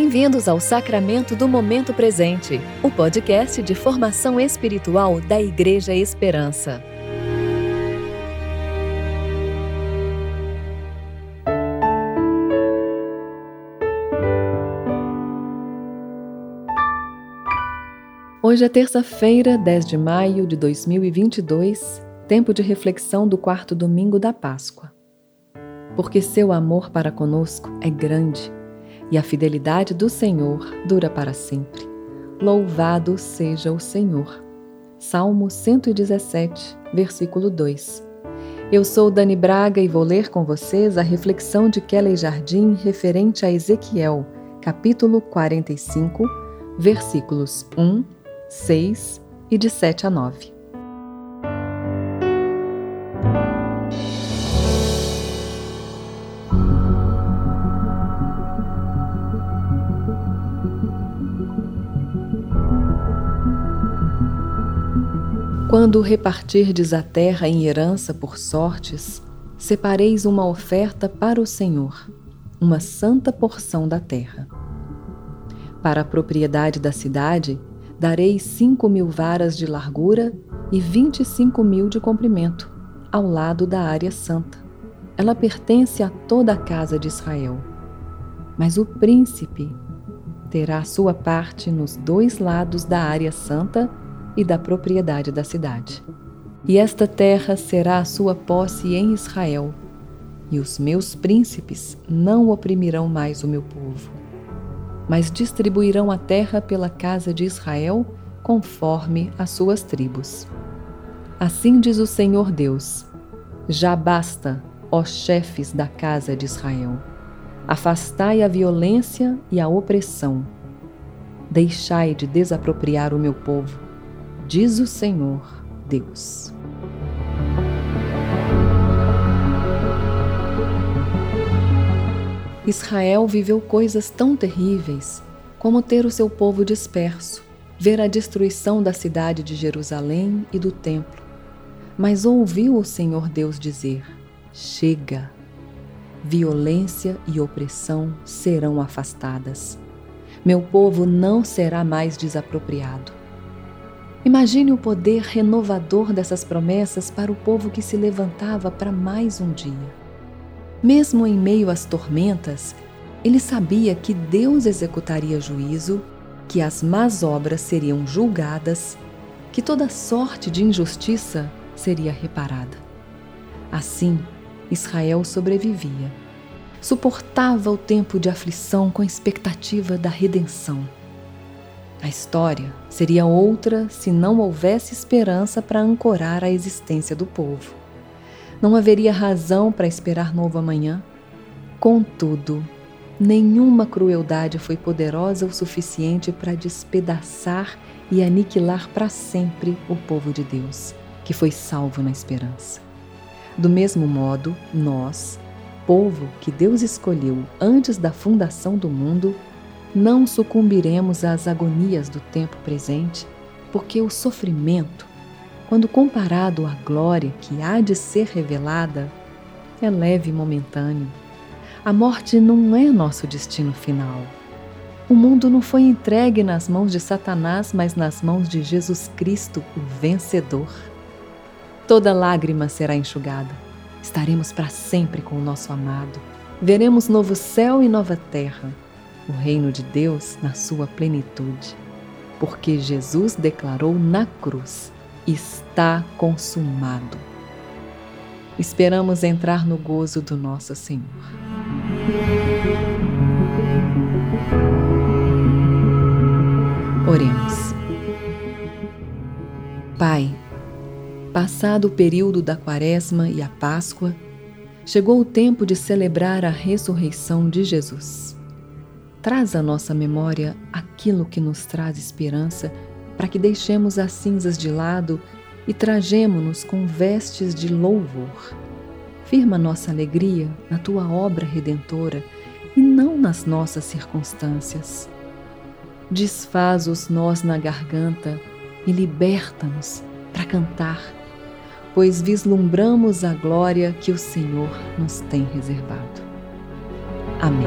Bem-vindos ao Sacramento do Momento Presente, o podcast de formação espiritual da Igreja Esperança. Hoje é terça-feira, 10 de maio de 2022, tempo de reflexão do quarto domingo da Páscoa. Porque seu amor para conosco é grande e a fidelidade do Senhor dura para sempre. Louvado seja o Senhor. Salmo 117, versículo 2. Eu sou Dani Braga e vou ler com vocês a reflexão de Kelly Jardim referente a Ezequiel, capítulo 45, versículos 1, 6 e de 7 a 9. Quando repartirdes a terra em herança por sortes, separeis uma oferta para o Senhor, uma santa porção da terra. Para a propriedade da cidade, dareis cinco mil varas de largura e vinte e cinco mil de comprimento, ao lado da área santa. Ela pertence a toda a casa de Israel. Mas o príncipe terá sua parte nos dois lados da área santa e da propriedade da cidade. E esta terra será a sua posse em Israel, e os meus príncipes não oprimirão mais o meu povo, mas distribuirão a terra pela casa de Israel conforme as suas tribos. Assim diz o Senhor Deus: Já basta, ó chefes da casa de Israel. Afastai a violência e a opressão. Deixai de desapropriar o meu povo diz o Senhor Deus. Israel viveu coisas tão terríveis como ter o seu povo disperso, ver a destruição da cidade de Jerusalém e do templo. Mas ouviu o Senhor Deus dizer: Chega! Violência e opressão serão afastadas. Meu povo não será mais desapropriado. Imagine o poder renovador dessas promessas para o povo que se levantava para mais um dia. Mesmo em meio às tormentas, ele sabia que Deus executaria juízo, que as más obras seriam julgadas, que toda sorte de injustiça seria reparada. Assim, Israel sobrevivia. Suportava o tempo de aflição com a expectativa da redenção. A história seria outra se não houvesse esperança para ancorar a existência do povo. Não haveria razão para esperar novo amanhã. Contudo, nenhuma crueldade foi poderosa o suficiente para despedaçar e aniquilar para sempre o povo de Deus, que foi salvo na esperança. Do mesmo modo, nós, povo que Deus escolheu antes da fundação do mundo, não sucumbiremos às agonias do tempo presente, porque o sofrimento, quando comparado à glória que há de ser revelada, é leve e momentâneo. A morte não é nosso destino final. O mundo não foi entregue nas mãos de Satanás, mas nas mãos de Jesus Cristo, o vencedor. Toda lágrima será enxugada. Estaremos para sempre com o nosso amado. Veremos novo céu e nova terra o reino de Deus na sua plenitude, porque Jesus declarou na cruz: está consumado. Esperamos entrar no gozo do nosso Senhor. Oremos. Pai, passado o período da Quaresma e a Páscoa, chegou o tempo de celebrar a ressurreição de Jesus. Traz à nossa memória aquilo que nos traz esperança, para que deixemos as cinzas de lado e trajemo-nos com vestes de louvor. Firma nossa alegria na tua obra redentora e não nas nossas circunstâncias. Desfaz os nós na garganta e liberta-nos para cantar, pois vislumbramos a glória que o Senhor nos tem reservado. Amém.